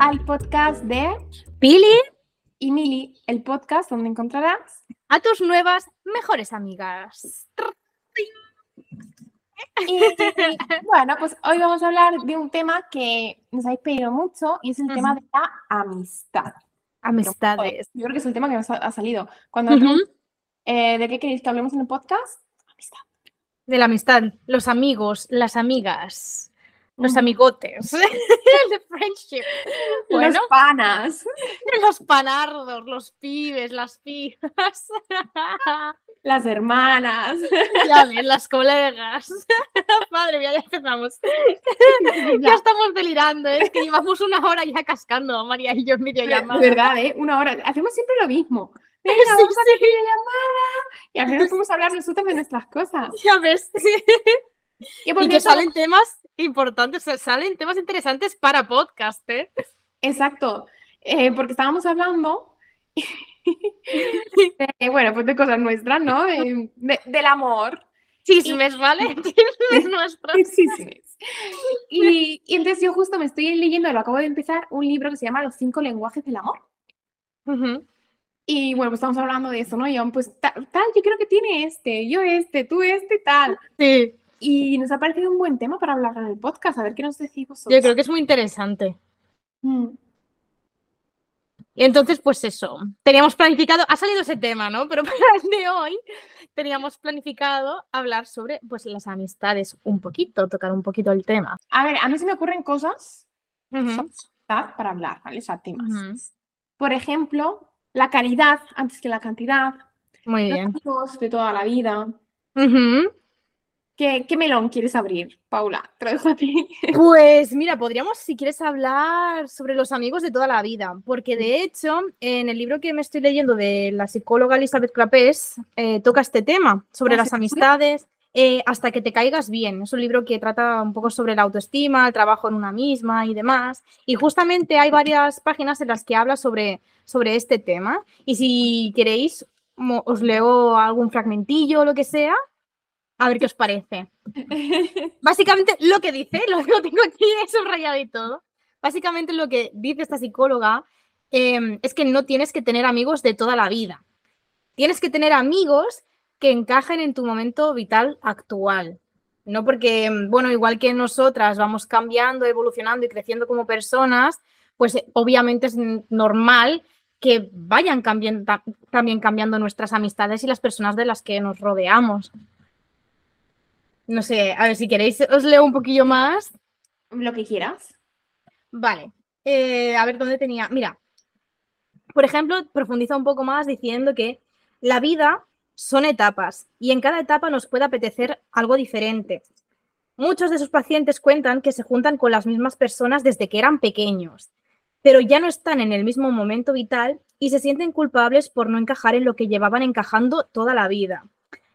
al podcast de Pili y Mili, el podcast donde encontrarás a tus nuevas mejores amigas. Y bueno, pues hoy vamos a hablar de un tema que nos habéis pedido mucho y es el tema de la amistad. Amistades. Yo creo que es el tema que nos ha, ha salido. Cuando eh, ¿De qué queréis que hablemos en el podcast? Amistad. De la amistad, los amigos, las amigas, los amigotes, el friendship. Bueno, Los panas. los panardos, los pibes, las pibas, Las hermanas. ya ves, las colegas. Madre mía, ya empezamos. Ya estamos delirando, ¿eh? es que llevamos una hora ya cascando, María y yo en De videollamada. verdad, ¿eh? Una hora. Hacemos siempre lo mismo. Venga, Sí, vamos a sí. hacer videollamada. Y al final podemos hablar nosotros de nuestras cosas. Ya ves. Y, Y que salen temas importantes, o sea, salen temas interesantes para podcast, ¿eh? Exacto, eh, porque estábamos hablando, de, bueno, pues de cosas nuestras, ¿no? De- de- del amor. Chismes, ¿vale? Chismes nuestros. Sí. Y, y entonces yo justo me estoy leyendo, lo acabo de empezar, un libro que se llama Los cinco lenguajes del amor. Ujú. Y bueno, pues estamos hablando de eso, ¿no? Y yo, pues ta- tal, yo creo que tiene este, yo este, tú este, tal. Sí, Y nos ha parecido un buen tema para hablar en el podcast, a ver qué nos decís vosotros. yo creo que es muy interesante. Mm. Y entonces, pues eso, teníamos planificado, ha salido ese tema, ¿no? Pero para el de hoy teníamos planificado hablar sobre pues las amistades un poquito, tocar un poquito el tema. A ver, a mí se me ocurren cosas para hablar, ¿vale? O sea, temas. ujú. Por ejemplo, la calidad antes que la cantidad, Muy los bien. amigos de toda la vida. ¿Qué, qué melón quieres abrir, Paula? Pues mira, podríamos, si quieres, hablar sobre los amigos de toda la vida, porque de hecho, en el libro que me estoy leyendo de la psicóloga Elizabeth Clapés, eh, toca este tema, sobre Ah, las amistades, eh, hasta que te caigas bien. Es un libro que trata un poco sobre la autoestima, el trabajo en una misma y demás. Y justamente hay varias páginas en las que habla sobre, sobre este tema. Y si queréis, os leo algún fragmentillo o lo que sea, a ver qué os parece. Básicamente lo que dice, lo, lo tengo aquí subrayado y todo. Básicamente lo que dice esta psicóloga em, es que no tienes que tener amigos de toda la vida. Tienes que tener amigos que encajen en tu momento vital actual. No porque, em, bueno, igual que nosotras vamos cambiando, evolucionando y creciendo como personas, pues eh, obviamente es normal que vayan cambiando, ta- también cambiando nuestras amistades y las personas de las que nos rodeamos. No sé, a ver si queréis, os leo un poquillo más. Lo que quieras. Vale, eh, a ver dónde tenía. Mira, por ejemplo, profundiza un poco más diciendo que la vida son etapas y en cada etapa nos puede apetecer algo diferente. Muchos de sus pacientes cuentan que se juntan con las mismas personas desde que eran pequeños, pero ya no están en el mismo momento vital y se sienten culpables por no encajar en lo que llevaban encajando toda la vida.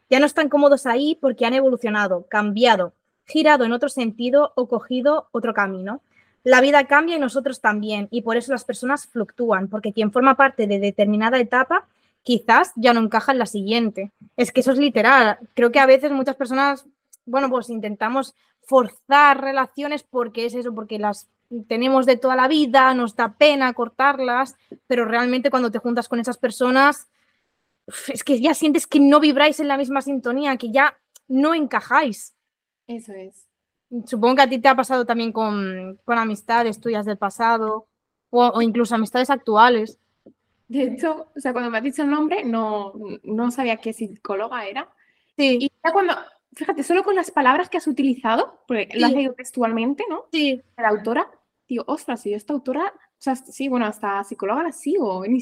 Ya no están cómodos ahí porque han evolucionado, cambiado, girado en otro sentido o cogido otro camino. La vida cambia y nosotros también, y por eso las personas fluctúan, porque quien forma parte de determinada etapa quizás ya no encaja en la siguiente. Es que eso es literal. Creo que a veces muchas personas, bueno, pues intentamos forzar relaciones porque es eso, porque las tenemos de toda la vida, nos da pena cortarlas, pero realmente cuando te juntas con esas personas, es que ya sientes que no vibráis en la misma sintonía, que ya no encajáis. Eso es. Supongo que a ti te ha pasado también con, con amistades tuyas del pasado o, o incluso amistades actuales. De hecho, o sea, cuando me has dicho el nombre, no, no sabía qué psicóloga era. Sí, Y ya cuando, fíjate, solo con las palabras que has utilizado, porque lo has Sí. leído textualmente, ¿no? sí, la autora, digo, ostras, si esta autora, sea, sí, bueno, hasta psicóloga la sigo. sí,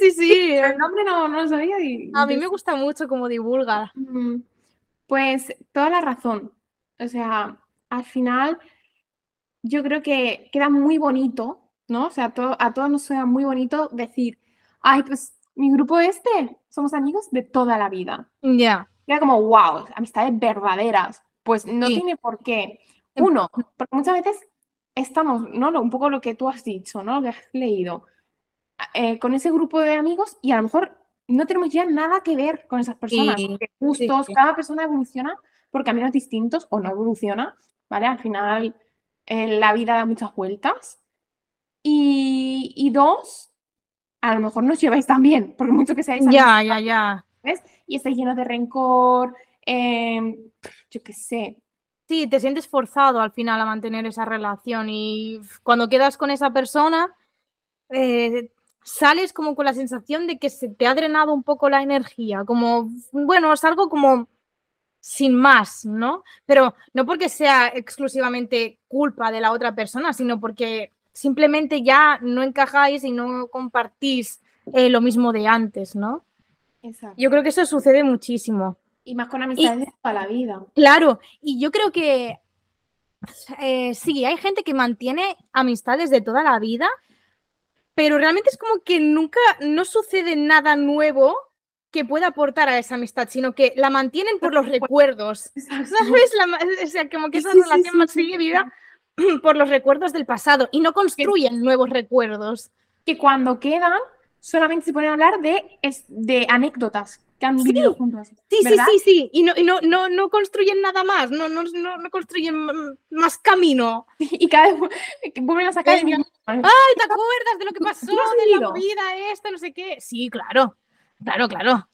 sí, sí. El nombre no, no lo sabía. Y, A mí me gusta mucho cómo divulga. Pues toda la razón. O sea, al final, yo creo que queda muy bonito, ¿no? O sea, a, to- a todos nos suena muy bonito decir, ay, pues mi grupo este, somos amigos de toda la vida. Ya, Queda como, wow, amistades verdaderas. Pues no Sí. tiene por qué. Em- Uno, porque muchas veces estamos, ¿no? Lo- Un poco lo que tú has dicho, ¿no? Lo que has leído. eh, con ese grupo de amigos y a lo mejor no tenemos ya nada que ver con esas personas. Sí, porque gustos, sí. cada persona evoluciona por caminos distintos o no evoluciona, ¿vale? Al final eh, la vida da muchas vueltas. Y, y dos, a lo mejor no os lleváis tan bien, porque mucho que seáis Ya, ya, ya. ¿ves? Y estáis llenos de rencor, em, yo qué sé. Sí, te sientes forzado al final a mantener esa relación y cuando quedas con esa persona, eh, sales como con la sensación de que se te ha drenado un poco la energía, como, bueno, es algo como sin más, ¿no? Pero no porque sea exclusivamente culpa de la otra persona, sino porque simplemente ya no encajáis y no compartís eh, lo mismo de antes, ¿no? Exacto. Yo creo que eso sucede muchísimo. Y más con amistades de toda la vida. Claro, y yo creo que eh, sí, hay gente que mantiene amistades de toda la vida, pero realmente es como que nunca, no sucede nada nuevo que pueda aportar a esa amistad, sino que la mantienen por los recuerdos. Exacto. ¿Sabes? La o sea, como que esa Sí, sí, relación sí, más sí, sigue viva por los recuerdos del pasado y no construyen nuevos recuerdos. Que cuando quedan, solamente se ponen a hablar de, de anécdotas que han vivido Sí. juntos. Sí, ¿verdad? sí, sí, sí. Y no, y no, no, no construyen nada más, no, no, no, construyen más camino. Y cada vez que vuelven a sacar el Ay, ¿te acuerdas de lo que pasó? ¿Tú lo has De la movida esta, no sé qué. Sí, claro. Claro, claro.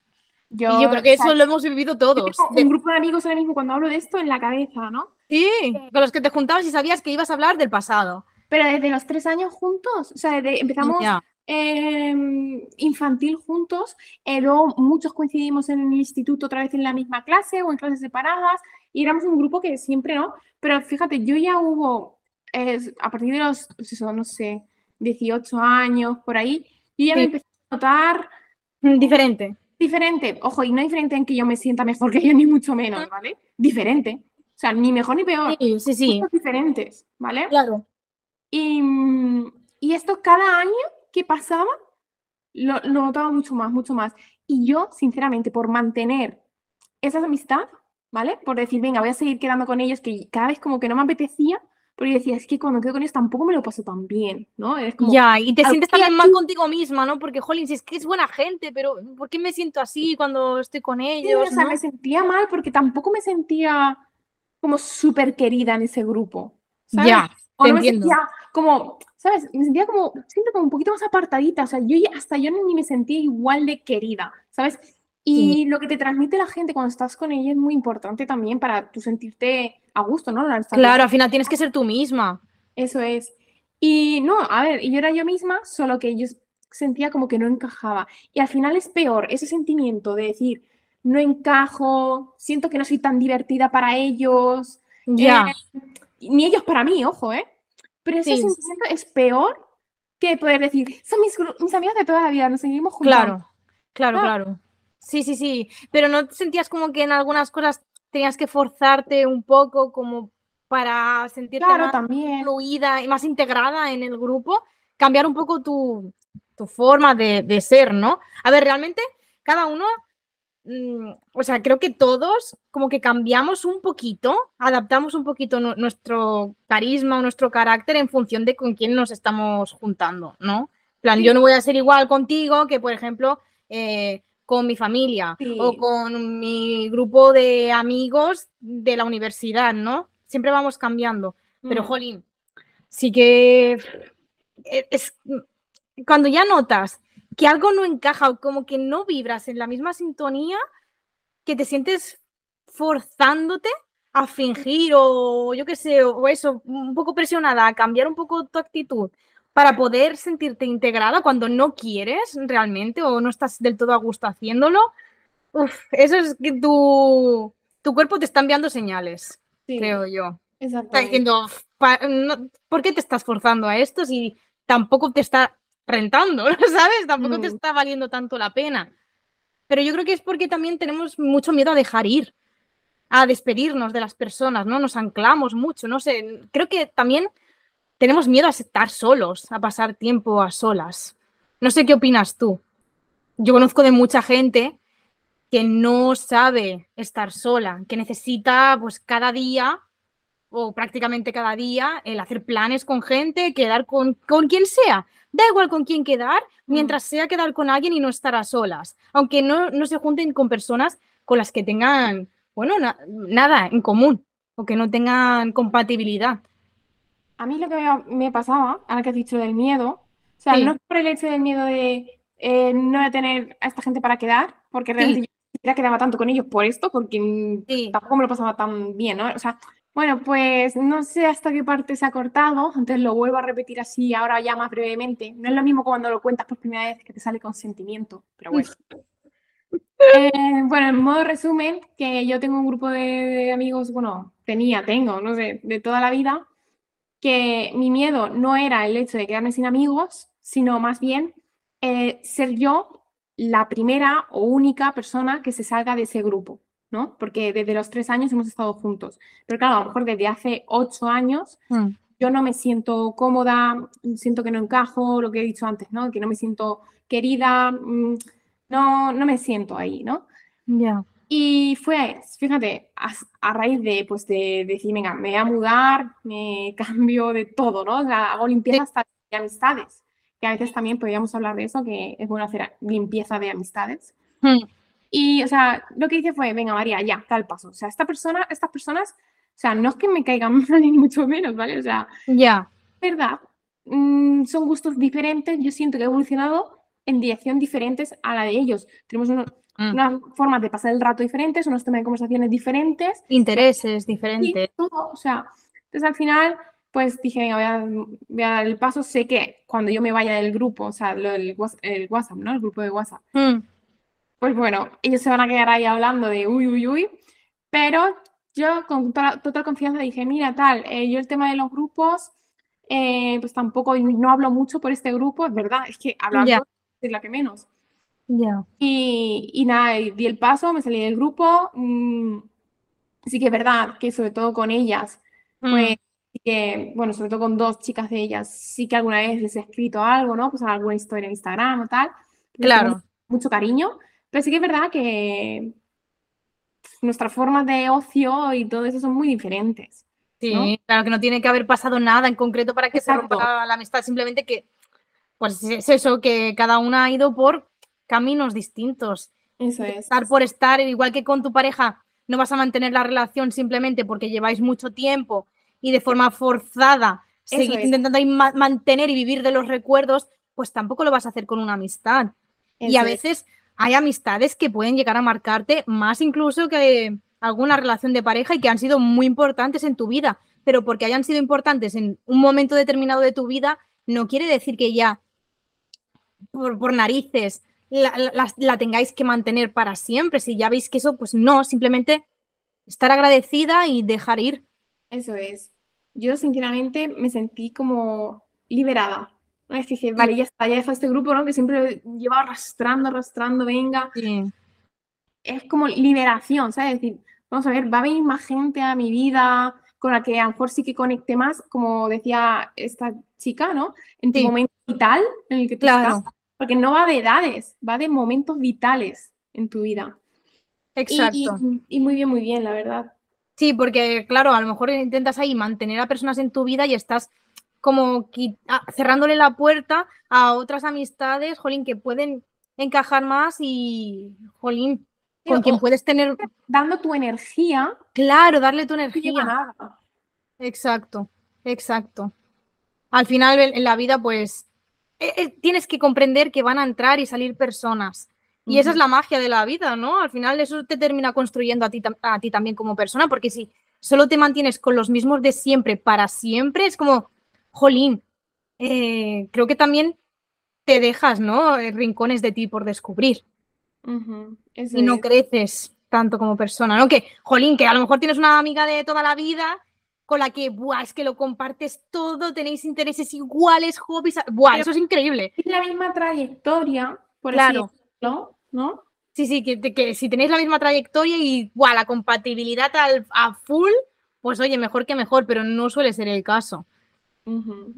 Yo, y yo creo que o sea, eso lo hemos vivido todos. tengo un grupo de amigos ahora mismo cuando hablo de esto en la cabeza, ¿no? sí, con los que te juntabas y sabías que ibas a hablar del pasado. Pero desde los tres años juntos, o sea, desde empezamos. Em, infantil juntos, eh, luego muchos coincidimos en el instituto otra vez en la misma clase o en clases separadas y éramos un grupo que siempre, ¿no? Pero fíjate, yo ya hubo, eh, a partir de los, pues eso, no sé, 18 años, por ahí, yo ya me empecé a notar Mm, Diferente. diferente, ojo, y no diferente en que yo me sienta mejor que ellos, ni mucho menos, Ujú. ¿vale? Diferente, o sea, ni mejor ni peor, Sí, sí, diferentes, ¿vale? Claro. Y, y esto cada año que pasaba, lo, lo notaba mucho más, mucho más. Y yo, sinceramente, por mantener esa amistad, ¿vale? Por decir, venga, voy a seguir quedando con ellos, que cada vez como que no me apetecía, porque yo decía, es que cuando quedo con ellos tampoco me lo paso tan bien, ¿no? Es como, Ya, y te sientes también mal contigo misma, ¿no? Porque, jolín, si es que es buena gente, pero ¿por qué me siento así cuando estoy con Sí, ellos? o sea, no? me sentía mal porque tampoco me sentía como súper querida en ese grupo, ¿sabes? Ya, O no me sentía como, ¿sabes? Me sentía como, siento como un poquito más apartadita, o sea, yo hasta yo ni me sentía igual de querida, ¿sabes? Y lo que te transmite la gente cuando estás con ella es muy importante también para tú sentirte a gusto, ¿no? Claro, al final tienes que ser tú misma. Eso es. Y no, a ver, yo era yo misma, solo que yo sentía como que no encajaba. Y al final es peor ese sentimiento de decir, no encajo, siento que no soy tan divertida para ellos, Ya. eh, ni ellos para mí, ojo, ¿eh? Pero ese Sí. sentimiento es peor que poder decir, son mis, amigas de toda la vida, nos seguimos juntando. Claro, claro, Ah. claro. Sí, sí, sí. Pero no te sentías como que en algunas cosas tenías que forzarte un poco como para sentirte Claro, más también. fluida y más integrada en el grupo, cambiar un poco tu, tu forma de, de ser, ¿no? A ver, realmente cada uno, mm, o sea, creo que todos como que cambiamos un poquito, adaptamos un poquito nu- nuestro carisma o nuestro carácter en función de con quién nos estamos juntando, ¿no? Plan, yo no voy a ser igual contigo que, por ejemplo, eh, con mi familia o con mi grupo de amigos de la universidad, ¿no? Siempre vamos cambiando. Pero, Mm. jolín, sí que e- es cuando ya notas que algo no encaja o como que no vibras en la misma sintonía, que te sientes forzándote a fingir o yo qué sé, o eso, un poco presionada a cambiar un poco tu actitud para poder sentirte integrada cuando no quieres realmente o no estás del todo a gusto haciéndolo. Uf, eso es que tu, tu cuerpo te está enviando señales, Sí, creo yo está exactamente. diciendo, "Pa- no, ¿por qué te estás forzando a esto si tampoco te está rentando, ¿sabes? Tampoco te Mm. está valiendo tanto la pena. Pero yo creo que es porque también tenemos mucho miedo a dejar ir, a despedirnos de las personas, ¿no? Nos anclamos mucho, no sé, creo que también tenemos miedo a estar solos, a pasar tiempo a solas. No sé qué opinas tú. Yo conozco de mucha gente que no sabe estar sola, que necesita pues cada día o prácticamente cada día el hacer planes con gente, quedar con, con quien sea. Da igual con quién quedar, mientras sea quedar con alguien y no estar a solas. Aunque no, no se junten con personas con las que tengan, bueno, na- nada en común o que no tengan compatibilidad. A mí lo que me, pasaba, ahora que has dicho del miedo, o sea, Sí. no por el hecho del miedo de eh, no de tener a esta gente para quedar, porque realmente yo ni siquiera quedaba tanto con ellos por esto, porque mm, Sí. tampoco me lo pasaba tan bien, ¿no? O sea, bueno, pues no sé hasta qué parte se ha cortado, entonces lo vuelvo a repetir así, ahora ya más brevemente. No es lo mismo cuando lo cuentas por primera vez que te sale con sentimiento, pero bueno. Eh, bueno, en modo resumen, que yo tengo un grupo de, de amigos, bueno, tenía, tengo, no sé, de toda la vida, que mi miedo no era el hecho de quedarme sin amigos, sino más bien eh, ser yo la primera o única persona que se salga de ese grupo, ¿no? Porque desde los tres años hemos estado juntos. Pero claro, a lo mejor desde hace ocho años Mm. yo no me siento cómoda, siento que no encajo, lo que he dicho antes, ¿no? Que no me siento querida, mm, no, no me siento ahí, ¿no? Ya. Y fue, fíjate, a, a raíz de, pues de, decir, venga, me voy a mudar, me cambio de todo, ¿no? O sea, hago limpieza hasta de amistades, que a veces también podríamos hablar de eso, que es bueno hacer limpieza de amistades. Mm. Y, o sea, lo que hice fue, venga, María, ya, tal paso. O sea, esta persona, estas personas, o sea, no es que me caigan mal ni mucho menos, ¿vale? O sea, Ya. verdad, mm, son gustos diferentes, yo siento que he evolucionado en dirección diferentes a la de ellos. Tenemos uno- Mm. unas formas de pasar el rato diferentes, unos temas de conversaciones diferentes, Intereses y diferentes. todo, o sea, entonces al final, pues dije, venga, voy a, voy a dar el paso, sé que cuando yo me vaya del grupo, o sea, lo Whats- el WhatsApp, ¿no? El grupo de WhatsApp, Mm. Pues bueno, ellos se van a quedar ahí hablando de uy, uy, uy, pero yo con toda- total confianza dije, mira, tal, eh, yo el tema de los grupos, eh, pues tampoco, no hablo mucho por este grupo, es verdad, es que hablando Ya. es la que menos. Ya. Y, y nada, y di el paso, me salí del grupo. mm, sí que es verdad que sobre todo con ellas, Mm. pues que, bueno, sobre todo con dos chicas de ellas, sí que alguna vez les he escrito algo, ¿no? Pues alguna historia en Instagram o tal. Claro. Mucho cariño, pero sí que es verdad que nuestras formas de ocio y todo eso son muy diferentes. Sí, ¿no? claro que no tiene que haber pasado nada en concreto para que se rompa la, amistad, simplemente que, pues es eso, que cada una ha ido por caminos distintos. Eso es. Estar por estar, igual que con tu pareja, no vas a mantener la relación simplemente porque lleváis mucho tiempo y de forma forzada Eso seguir es. intentando mantener y vivir de los recuerdos, pues tampoco lo vas a hacer con una amistad. y a Eso es. Hay amistades que pueden llegar a marcarte más incluso que alguna relación de pareja y que han sido muy importantes en tu vida, pero porque hayan sido importantes en un momento determinado de tu vida, no quiere decir que ya por, narices la tengáis que mantener para siempre. Si ya veis que eso, pues no, simplemente estar agradecida y dejar ir. Eso es. Yo sinceramente me sentí como liberada. Que dije, vale, ya está, ya dejo este grupo, ¿no? Que siempre lo llevo arrastrando, arrastrando, venga. Es como liberación, ¿sabes? Es decir, vamos a ver, va a venir más gente a mi vida con la que a lo mejor sí que conecte más, como decía esta chica, ¿no? En tu Sí. momento vital en el que tú Claro. estás. Porque no va de edades, va de momentos vitales en tu vida. Y- Exacto. y muy bien, muy bien, la verdad. Sí, porque claro, a lo mejor intentas ahí mantener a personas en tu vida y estás como ah, cerrándole la puerta a otras amistades, jolín, que pueden encajar más y, jolín, con quien puedes tener, Dando tu energía, claro, darle tu energía. Exacto, exacto. Al final en la vida, pues, eh, eh, tienes que comprender que van a entrar y salir personas. Y esa es la magia de la vida, ¿no? Al final eso te termina construyendo a ti, a ti también como persona, porque si solo te mantienes con los mismos de siempre para siempre, es como, jolín, eh, creo que también te dejas, ¿no? Eh, Rincones de ti por descubrir y no es. creces tanto como persona, ¿no? Que, jolín, que a lo mejor tienes una amiga de toda la vida con la que, buah, es que lo compartes todo, tenéis intereses iguales, hobbies, buah, Pero- eso es increíble. La misma trayectoria, por Claro. así decirlo, ¿no? Sí, sí, que, que si tenéis la misma trayectoria y, buah, la compatibilidad al- a full, pues oye, mejor que mejor, pero no suele ser el caso.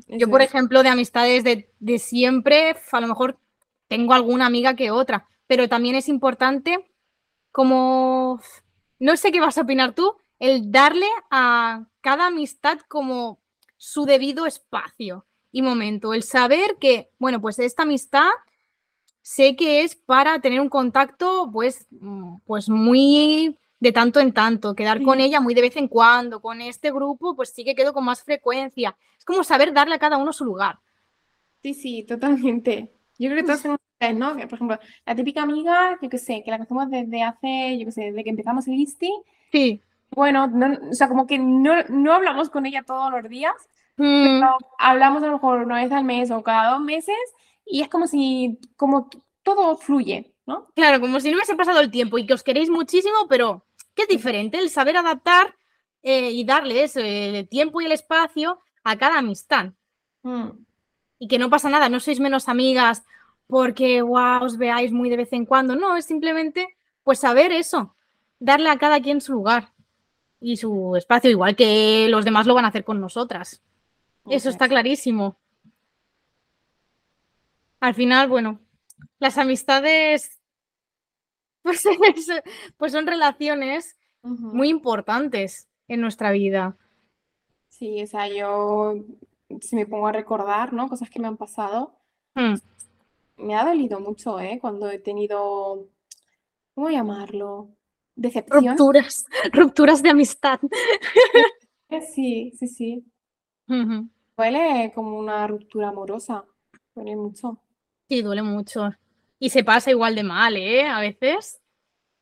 Yo, por es. ejemplo, de amistades de, de siempre, a lo mejor tengo alguna amiga que otra, pero también es importante como, no sé qué vas a opinar tú, el darle a cada amistad como su debido espacio y momento, el saber que, bueno, pues esta amistad sé que es para tener un contacto pues, mm, pues muy de tanto en tanto, quedar con ella muy de vez en cuando, con este grupo pues sí que quedo con más frecuencia. Es como saber darle a cada uno su lugar. Sí, sí, totalmente. Yo creo que todos tenemos, ¿no? Por ejemplo, la típica amiga, yo qué sé, que la conocemos desde hace, yo qué sé, desde que empezamos el ISTI. Sí. Bueno, o sea, como que no, no hablamos con ella todos los días, Mm, pero hablamos a lo mejor una vez al mes o cada dos meses y es como si, como todo fluye, ¿no? Claro, como si no hubiese pasado el tiempo y que os queréis muchísimo, pero que es diferente el saber adaptar eh, y darle eso, el tiempo y el espacio a cada amistad. Mm, Y que no pasa nada, no sois menos amigas porque wow, os veáis muy de vez en cuando. No, es simplemente pues saber eso, darle a cada quien su lugar y su espacio, igual que los demás lo van a hacer con nosotras. Eso está clarísimo. Al final, bueno, las amistades pues, es- pues son relaciones muy importantes en nuestra vida. Sí, o sea, yo si me pongo a recordar, ¿no? Cosas que me han pasado, Mm, me ha dolido mucho, ¿eh? Cuando he tenido, ¿cómo llamarlo? Decepción. Rupturas, rupturas de amistad. Eh, Sí, sí, sí. Duele como una ruptura amorosa. Duele mucho. Sí, duele mucho. Y se pasa igual de mal, ¿eh? A veces.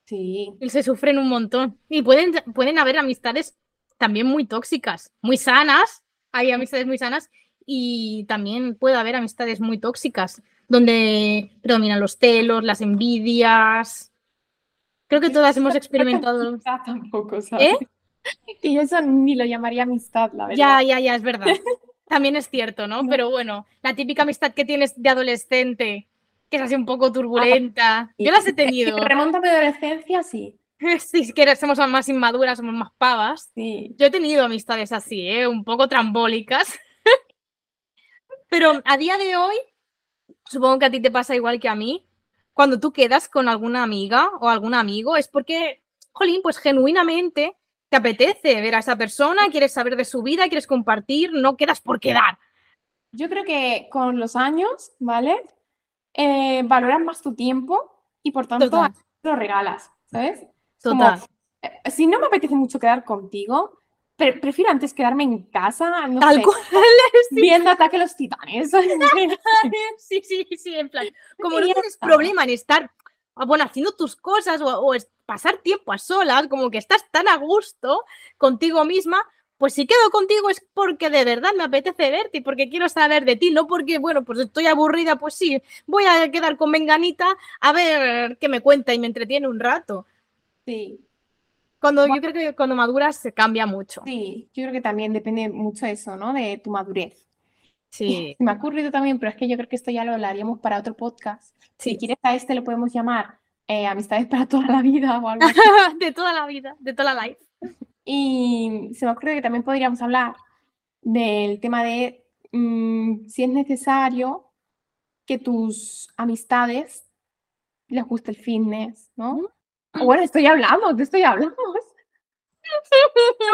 Sí, Y se sufren un montón. Y pueden, pueden haber amistades también muy tóxicas, muy sanas. Hay amistades muy sanas y también puede haber amistades muy tóxicas, donde predominan los celos, las envidias. Creo que todas hemos experimentado. tampoco, ¿sabes? Y eso ni lo llamaría amistad, la verdad. Ya, ya, ya, es verdad. También es cierto, ¿no? No. Pero bueno, la típica amistad que tienes de adolescente, que es así un poco turbulenta. Yo las he tenido. Remonto a mi adolescencia, sí. Si es que somos más inmaduras, somos más pavas. Sí. Yo he tenido amistades así, ¿eh? un poco trambólicas. Pero a día de hoy, supongo que a ti te pasa igual que a mí. Cuando tú quedas con alguna amiga o algún amigo, es porque, jolín, pues genuinamente te apetece ver a esa persona, quieres saber de su vida, quieres compartir, no quedas por quedar. Yo creo que con los años, ¿vale? Eh, valoras más tu tiempo y por tanto Total. lo regalas, ¿sabes? Como, Total. eh, si no me apetece mucho quedar contigo, pre- prefiero antes quedarme en casa, no Tal sé, cual. viendo Ataque a los Titanes. Sí, sí, sí, en plan, como no tienes problema en estar, ah, bueno, haciendo tus cosas o, o pasar tiempo a solas, como que estás tan a gusto contigo misma, pues si quedo contigo es porque de verdad me apetece verte y porque quiero saber de ti, no porque, bueno, pues estoy aburrida, pues sí, voy a quedar con Menganita a ver qué me cuenta y me entretiene un rato. Sí, Cuando yo creo que cuando maduras se cambia mucho. sí, yo creo que también depende mucho eso, ¿no? De tu madurez. Sí, Me ha ocurrido también, pero es que yo creo que esto ya lo hablaríamos para otro podcast. Si quieres a este lo podemos llamar eh, Amistades para toda la vida o algo así. de toda la vida, de toda la life. Y se me ocurre que también podríamos hablar del tema de mm, si es necesario que tus amistades les guste el fitness, ¿no? O Bueno, esto ya hablamos, de esto ya hablamos.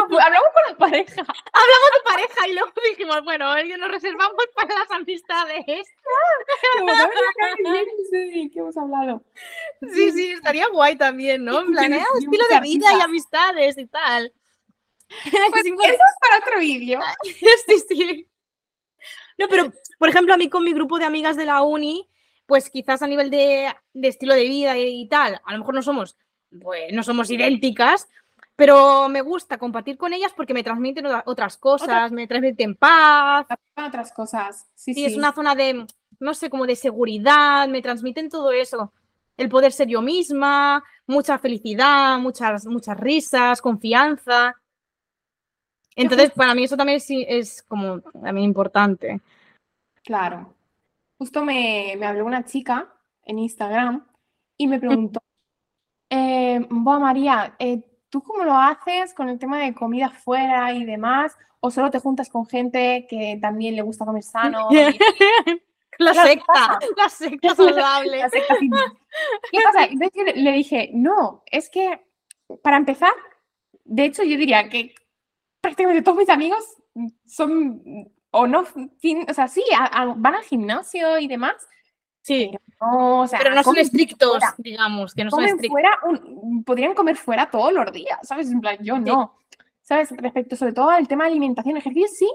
No, hablamos con la pareja. hablamos de pareja y luego dijimos, bueno, ellos nos reservamos para las amistades. De qué hemos hablado. Sí, sí, estaría guay también, ¿no? En plan, Sí, eh, sí, estilo de vida y amistades y tal. Pues eso es para otro vídeo. sí, sí. No, pero, por ejemplo, a mí con mi grupo de amigas de la uni, pues quizás a nivel de, de estilo de vida y, y tal, a lo mejor no somos, pues, no somos idénticas, pero me gusta compartir con ellas porque me transmiten otra- otras cosas, me transmiten paz, otras cosas. Sí, Sí, sí. es una zona de, no sé, como de seguridad, me transmiten todo eso. El poder ser yo misma, mucha felicidad, muchas, muchas risas, confianza. Entonces, para mí eso también es, es como también importante. Claro. Justo me, me habló una chica en Instagram y me preguntó, eh, "Buah, María, eh, ¿tú cómo lo haces con el tema de comida fuera y demás? ¿O solo te juntas con gente que también le gusta comer sano? y- La Claro, ¿qué secta, la secta saludable. la secta fitness?". ¿Qué pasa? Entonces yo le dije, no, es que para empezar, de hecho yo diría que prácticamente todos mis amigos son o no, fin- o sea, sí, a- a- van al gimnasio y demás, Sí, no, o sea, Pero no son estrictos, fuera. digamos, que no son estrictos. fuera, un- podrían comer fuera todos los días, ¿sabes? En plan, yo no. ¿Sabes? Respecto sobre todo al tema de alimentación, ejercicio sí,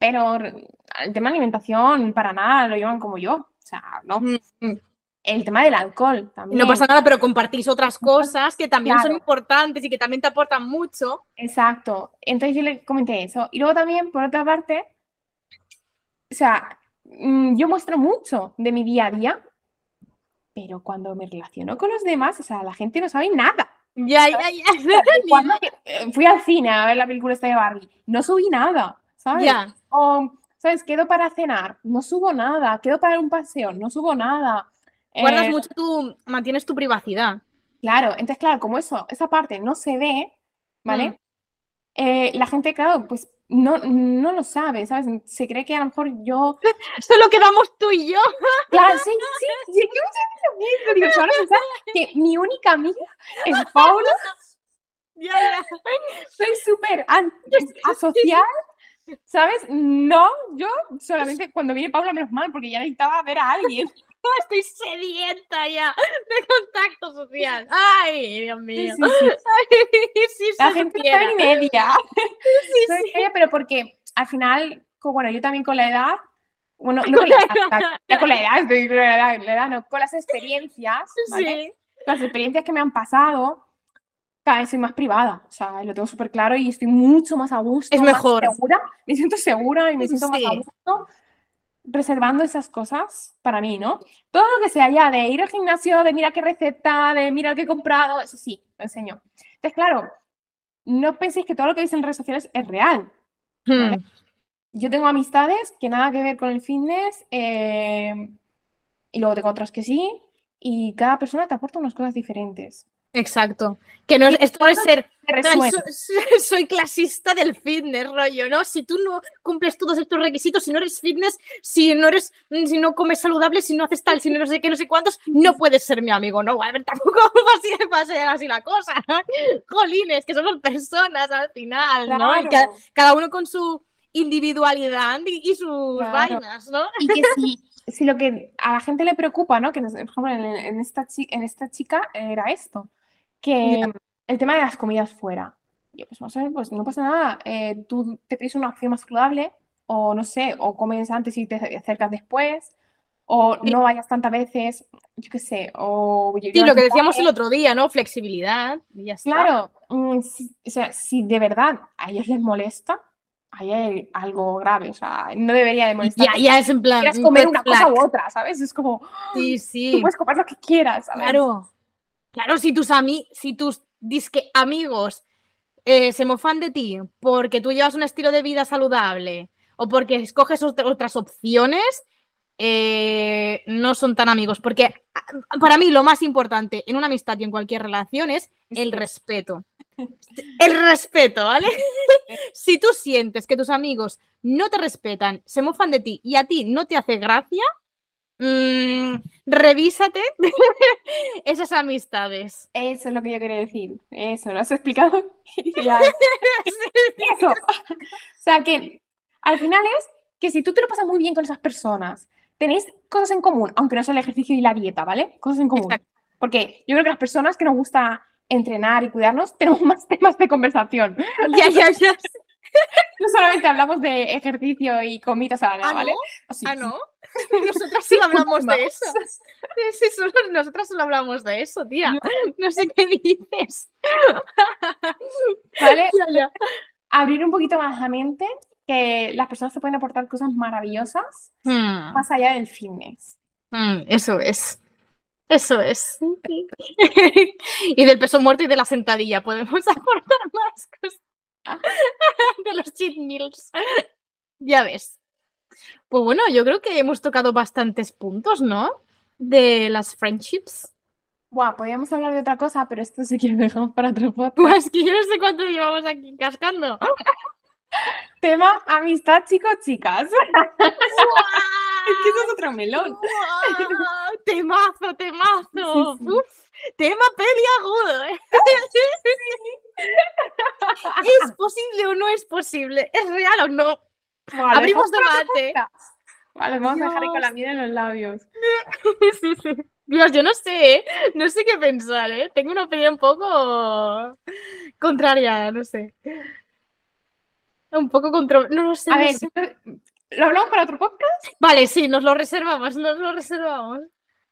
pero al tema de alimentación para nada lo llevan como yo. O sea, no. Mm, mm. El tema del alcohol también. No pasa nada, pero compartís otras cosas que también son importantes y que también te aportan mucho. Exacto. Entonces yo le comenté eso. Y luego también, por otra parte, o sea, mm, yo muestro mucho de mi día a día, pero cuando me relaciono con los demás, o sea, la gente no sabe nada. Ya, ya, ya. Cuando eh, fui al cine a ver la película esta de Barbie, no subí nada, ¿sabes? Ya. O, ¿sabes? Quedo para cenar, no subo nada. Quedo para un paseo, no subo nada. Guardas Eh, mucho tu, mantienes tu privacidad. Claro, entonces, claro, como eso, esa parte no se ve, ¿vale? Mm. Eh, la gente, claro, pues no, no lo sabe, ¿sabes? Se cree que a lo mejor yo. Solo quedamos tú y yo. Claro, sí, sí, sí, que muchas veces pienso, que mi única amiga es Paula, Ya, ya. soy súper asocial, ¿sabes? No, yo solamente cuando viene Paula, menos mal, porque ya necesitaba ver a alguien. Estoy sedienta ya de contacto social. Ay, Dios Sí, mío. sí, sí. Ay, si La gente sabe ni media. Sí, sí. seria, pero porque al final, bueno, yo también con la edad, bueno, no con la edad, ya con la edad, estoy con la edad, la edad no, con las experiencias, ¿vale? Sí. Con las experiencias que me han pasado, cada vez soy más privada, o sea, lo tengo súper claro y estoy mucho más a gusto, Es mejor. segura, me siento segura y me siento más a Sí. gusto reservando esas cosas para mí, ¿no? Todo lo que sea ya de ir al gimnasio, de mira qué receta, de mira qué he comprado, eso sí, lo enseño. Entonces, claro, no penséis que todo lo que dicen en redes sociales es real. Hmm. Yo tengo amistades que nada que ver con el fitness eh, y luego tengo otras que sí y cada persona te aporta unas cosas diferentes. Exacto. Que no es, esto no es ser. Te "Ay, resuena. so- so- soy clasista del fitness, rollo, ¿no? Si tú no cumples todos estos requisitos, si no eres fitness, si no eres, mm, si no comes saludable, si no haces tal, si no sé qué, no sé cuántos, no puedes ser mi amigo, ¿no? A ver, tampoco va a ser- así la cosa. Jolines, que somos personas al final, ¿no? Claro. cada uno con su individualidad y, y sus Claro. vainas, ¿no? Y que si, si lo que a la gente le preocupa, ¿no? Que por ejemplo en, en esta, chi- en esta chica era esto, que el tema de las comidas fuera. Yo, pues, no sé, pues no pasa nada. eh, tú te pides una opción más saludable, o no sé, o comes antes y te acercas después, o Sí. no vayas tantas veces, yo qué sé, o... Sí, lo que decíamos el otro día, ¿no? Flexibilidad. Y ya está. Claro, mm, si, o sea, si de verdad a ellos les molesta, ahí hay algo grave, o sea, no debería de molestar. Ya, ya es en plan. Quieras un comer una cosa flag. u otra, ¿sabes? Es como, Sí, tú sí. puedes comer lo que quieras, ¿sabes? Claro. Claro, si tus, ami si tus disque amigos eh, se mofan de ti porque tú llevas un estilo de vida saludable o porque escoges ot- otras opciones, eh, no son tan amigos. Porque ah, para mí lo más importante en una amistad y en cualquier relación es el respeto. El respeto, ¿vale? si tú sientes que tus amigos no te respetan, se mofan de ti y a ti no te hace gracia, mm, revísate esas amistades. Eso es lo que yo quería decir. Eso, lo has explicado. Ya, Eso. O sea, que al final es que si tú te lo pasas muy bien con esas personas, tenéis cosas en común, aunque no sea el ejercicio y la dieta, ¿vale? Cosas en común. Exacto. Porque yo creo que las personas que nos gusta entrenar y cuidarnos tenemos más temas de conversación. Ya, ya, ya. No solamente hablamos de ejercicio y comidas a la ¿Ah, ¿vale? Ah. ¿no? Nosotras sí hablamos de eso. Sí, sí, solo- nosotras solo hablamos de eso, tía. No sé qué dices. ¿Vale? Abrir un poquito más la mente, que las personas te pueden aportar cosas maravillosas Hmm, más allá del fitness. hmm, eso es. Eso es. y del peso muerto y de la sentadilla podemos aportar más cosas. De los cheat meals. Ya ves. Pues bueno, yo creo que hemos tocado bastantes puntos, ¿no? De las friendships. Buah, podríamos hablar de otra cosa, pero esto sí que lo dejamos para otro podcast. Pues que yo no sé cuánto llevamos aquí cascando. Tema amistad, chicos, chicas. Es que eso es otro melón. Temazo, temazo. Sí, sí. Uf, tema peliagudo. ¿eh? ¿Es posible o no es posible? ¿Es real o no? Abrimos debate. Vale, vamos a dejar con la miel en los labios. Dios, yo no sé, ¿eh? no sé qué pensar, ¿eh? Tengo una opinión un poco contraria, no sé. Un poco contro... No lo sé. A no ver, sé. ¿lo hablamos para otro podcast? Vale, sí, nos lo reservamos, nos lo reservamos.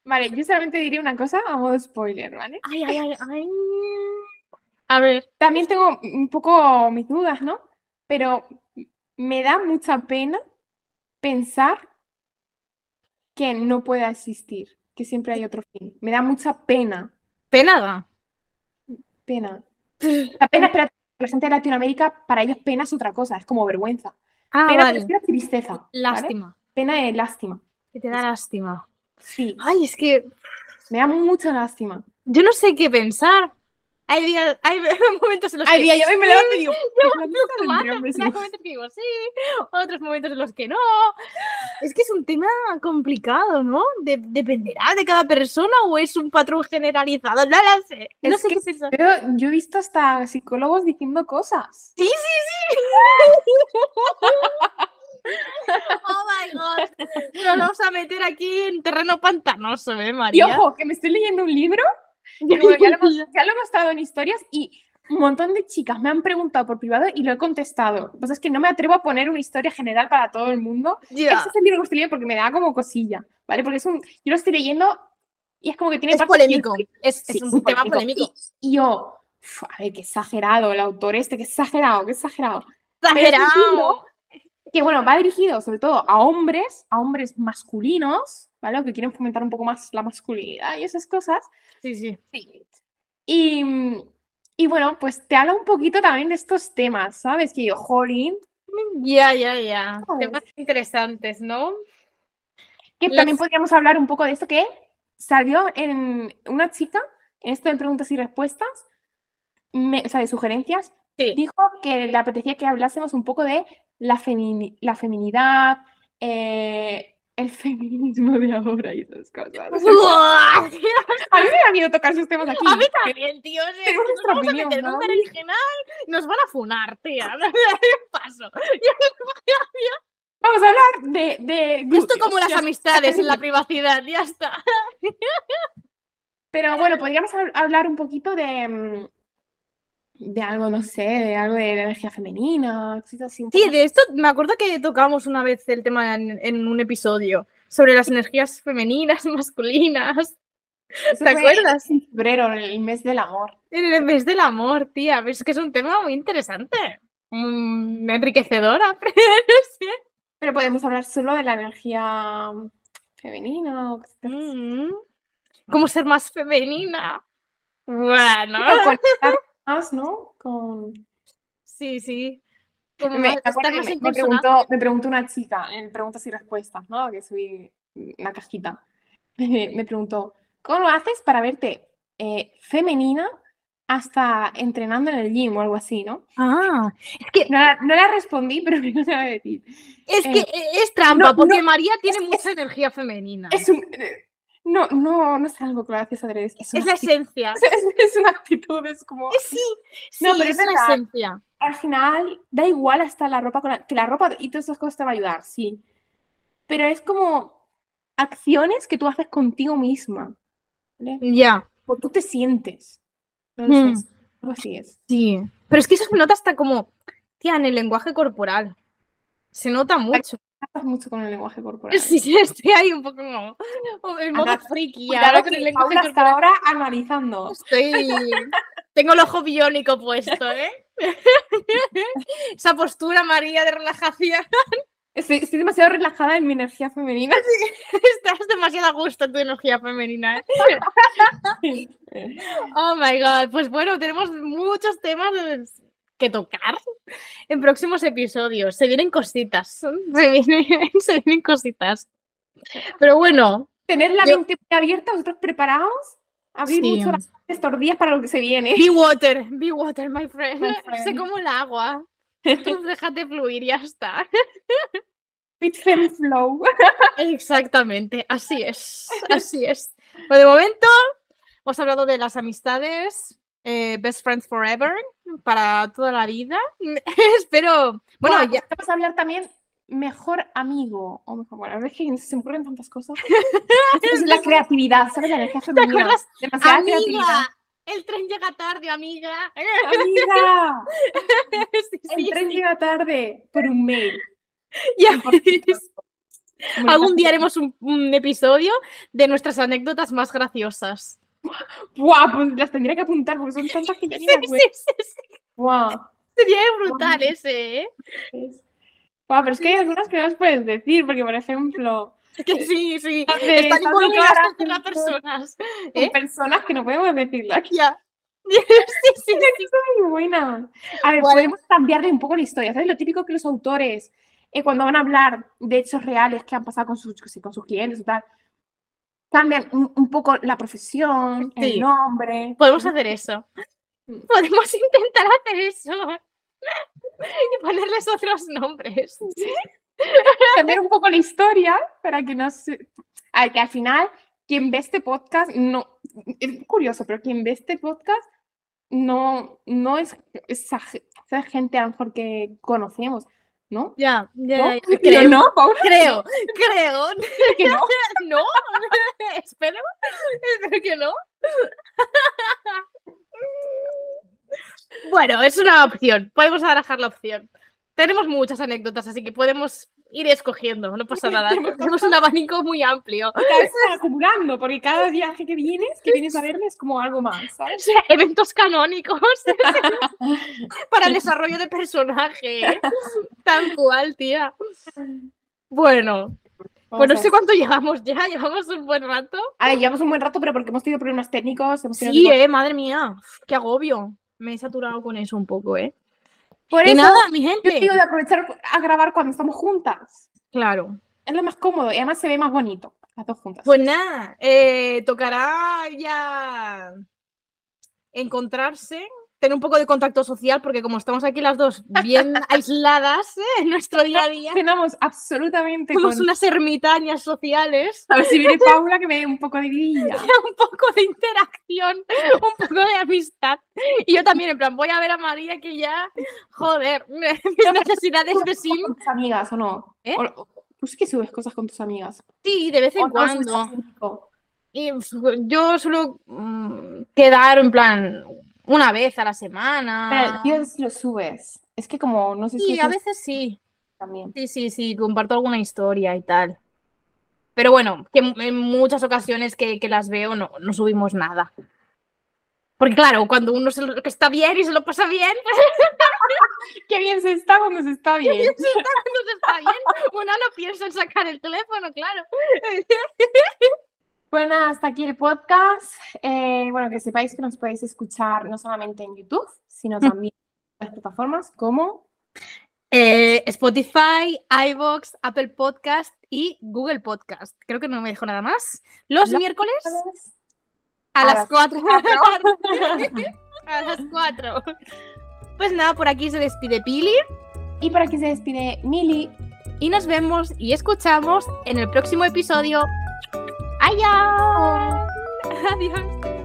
Vale, yo solamente diré una cosa a modo spoiler, ¿vale? Ay, ay, ay, ay. A ver, También tengo un poco mis dudas, ¿no? Pero me da mucha pena pensar que no pueda existir, que siempre hay otro fin. Me da mucha pena, penada. pena. La pena, espera, la gente de Latinoamérica, para ellos pena es otra cosa, es como vergüenza. Ah, Pena vale. prefiero tristeza. ¿vale? Lástima. Pena es lástima. Que te da lástima. Sí, Ay, es que me da mucha lástima. yo no sé qué pensar. Hay días, hay momentos en los Ay, que día, yo hoy me levanto y digo, yo "La me lista de mata, entre hombres y hay mujeres". momentos que digo sí, otros momentos en los que no. Es que es un tema complicado, ¿no? De- dependerá de cada persona o es un patrón generalizado. No lo sé. No Es sé que qué pensar. Pero yo he visto hasta psicólogos diciendo cosas. Sí, sí, sí. oh my god. Nos vamos a meter aquí en terreno pantanoso, ¿eh, Y María? ojo, que me estoy leyendo un libro, bueno, ya, lo hemos, ya lo hemos en historias y un montón de chicas me han preguntado por privado y lo he contestado. Lo que pasa es que no me atrevo a poner una historia general para todo el mundo. Ya. Ese es el libro que estoy leyendo porque me da como cosilla, ¿vale? Porque es un, yo lo estoy leyendo y es como que tiene Es partes que- polémico. Es, es un tema polémico. Y, y yo, uf, a ver, qué exagerado el autor este, qué exagerado, qué exagerado. Exagerado. Que bueno, va dirigido sobre todo a hombres, a hombres masculinos, ¿vale? O que quieren fomentar un poco más la masculinidad y esas cosas. Sí, sí. Y, mm, y bueno, pues te habla un poquito también de estos temas, ¿sabes? Que yo, jolín, Ya, ya, ya. Temas interesantes, ¿no? que Las- también podríamos hablar un poco de esto que salió en una chica, en esto de preguntas y respuestas, me- o sea, de sugerencias, Sí. dijo que le apetecía que hablásemos un poco de la, femini- la feminidad, eh, el feminismo de ahora y esas cosas. ¡Buah! A mí me da miedo tocar esos temas aquí. A mí también, tío. Tenemos nos vamos a opinión, meter en un ¿no? berenjenal, nos van a funar, tía. Paso. Vamos a hablar de... de Esto como las ya- amistades en la privacidad, ya está. Pero bueno, podríamos hab- hablar un poquito de, mm, de algo, no sé, de algo de la energía femenina, cosas así. Sí, de esto me acuerdo que tocamos una vez el tema en, en un episodio sobre las energías femeninas, masculinas. Eso ¿te acuerdas? En febrero, en el mes del amor. En el mes del amor, tía. Es que es un tema muy interesante. mm, enriquecedora. Pero podemos hablar solo de la energía femenina. o cosas así. Mm. ¿Cómo ser más femenina? Bueno. Más, ¿no? Con... Sí, sí. Como Me, preguntó, me preguntó una chica en preguntas y respuestas, ¿no? Que subí una cajita. Me preguntó, ¿cómo lo haces para verte eh, femenina hasta entrenando en el gym o algo así, ¿no? Ah, es que, No la, no la respondí, pero no se va a decir. es, Eh, que es trampa, no, porque no, María tiene es- mucha energía femenina. Es un... No, no, no es algo que lo haces adrede, es, la esencia. es, es una actitud, es como... Sí, sí, No, pero es es la verdad. esencia. al final da igual hasta la ropa con la, que la ropa y todas esas cosas te va a ayudar, sí. Pero es como acciones que tú haces contigo misma. ¿vale? Ya, O tú te sientes. Mm. sé, algo así es. sí. Pero es que eso se nota hasta como, tía, en el lenguaje corporal. Se nota mucho. Trabajas mucho con el lenguaje corporal. Sí, sí, estoy ahí un poco como oh, en modo Ana, friki. Ahora con el lenguaje Paula hasta corporal ahora analizando. estoy... Tengo el ojo biónico puesto, ¿eh? Esa postura, María, de relajación. Estoy, estoy demasiado relajada en mi energía femenina. Estás demasiado a gusto en tu energía femenina. ¿eh? Oh my god. Pues bueno, tenemos muchos temas que tocar en próximos episodios. Se vienen cositas. Se vienen, se vienen cositas. Pero bueno, Tener la Yo- mente muy abierta, vosotros preparados, abrir Sí. mucho las estos días para lo que se viene. be water, be water, my friend. My Sé friend. como el agua. Tú déjate fluir, ya está. Fit fem flow. Exactamente, así es, así es. Pues de momento hemos hablado de las amistades, eh, best friends forever, para toda la vida. Espero, bueno, Buah, ya, Vamos a hablar también mejor amigo o mejor, bueno, es que se me ocurren tantas cosas. es la creatividad, ¿sabes? La energía ¿Te femenina. acuerdas? Demasiada creatividad. ¡Amiga! El tren llega tarde, amiga. Amiga, Sí, el sí, tren sí. llega tarde por un mail. Ya Algún día haremos un, un episodio de nuestras anécdotas más graciosas. Buah, pues las tendría que apuntar porque son tantas que ya ni me Sí, sí, sí. Buah. Sería brutal ese, ¿eh? es- Buah, pero es que hay algunas que no las puedes decir, porque por ejemplo, Que sí, sí. de Están involucradas con- personas. con ¿Eh? personas que no podemos decirlo aquí. Ya. Sí, sí, sí. Muy buena. A ver, Vale. podemos cambiarle un poco la historia. ¿Sabes? Lo típico que los autores, eh, cuando van a hablar de hechos reales que han pasado con sus, con sus clientes y tal, cambian un, un poco la profesión, Sí. el nombre. Podemos hacer eso. Podemos intentar hacer eso. Y ponerles otros nombres. cambiar un poco la historia para que no se... A ver, que al final, quien ve este podcast, no... Es curioso, pero quien ve este podcast no, no es esa, esa gente a lo mejor que conocemos, ¿no? Ya, ya, creo. no, Paula, Creo, creo. que no. No, espero, espero que no. Bueno, es una opción. Podemos barajar la opción. Tenemos muchas anécdotas, así que podemos ir escogiendo, no pasa nada. Tenemos un abanico muy amplio. Cada vez se van acumulando, porque cada viaje que vienes, que vienes a verme, es como algo más, O ¿sabes? sea, eventos canónicos para el desarrollo de personaje. ¿eh? Tal cual, tía. Bueno, pues no sé cuánto llevamos ya, llevamos un buen rato. A ver, llevamos un buen rato, pero porque hemos tenido problemas técnicos. Hemos tenido Sí, eh, madre mía, qué agobio. Me he saturado con eso un poco, ¿eh? Por Y eso, nada, mi yo gente. digo de aprovechar a grabar cuando estamos juntas. Claro. Es lo más cómodo y además se ve más bonito, las dos juntas. Pues nada, eh, tocará ya encontrarse, tener un poco de contacto social, porque como estamos aquí las dos bien aisladas ¿eh? en nuestro día a día, Cenamos absolutamente somos con... unas ermitañas sociales. A ver si viene Paula que me dé un poco de vidilla. un poco de interacción, un poco de amistad. Y yo también, en plan, voy a ver a María que ya, joder, mis necesidades de sim. ¿Con tus amigas o no? ¿Eh? O- o- ¿Tú sí que subes cosas con tus amigas? Sí, de vez ¿O en cuando. Y pf, yo suelo mm, quedar en plan una vez a la semana. Pero lo subes. Es que como, no sé si... Sí, a veces sí. También. Sí, sí, sí, comparto alguna historia y tal. Pero bueno, que en- muchas ocasiones que, que las veo no, no subimos nada. Porque claro, cuando uno se lo- que está bien y se lo pasa bien, pues Qué bien se está cuando se está bien. si está, cuando se está bien, uno no piensa en sacar el teléfono, claro. Bueno, hasta aquí el podcast. Eh, bueno, que sepáis que nos podéis escuchar no solamente en YouTube, sino también en las plataformas como Eh, Spotify, iVoox, Apple Podcast y Google Podcast. Creo que no me dejo nada más. Los Los miércoles a a, las las 4 de la cuatro. tarde. a las 4. Pues nada, por aquí se despide Pili Y por aquí se despide Mili. y nos vemos y escuchamos en el próximo episodio. ¡Adiós! Adiós.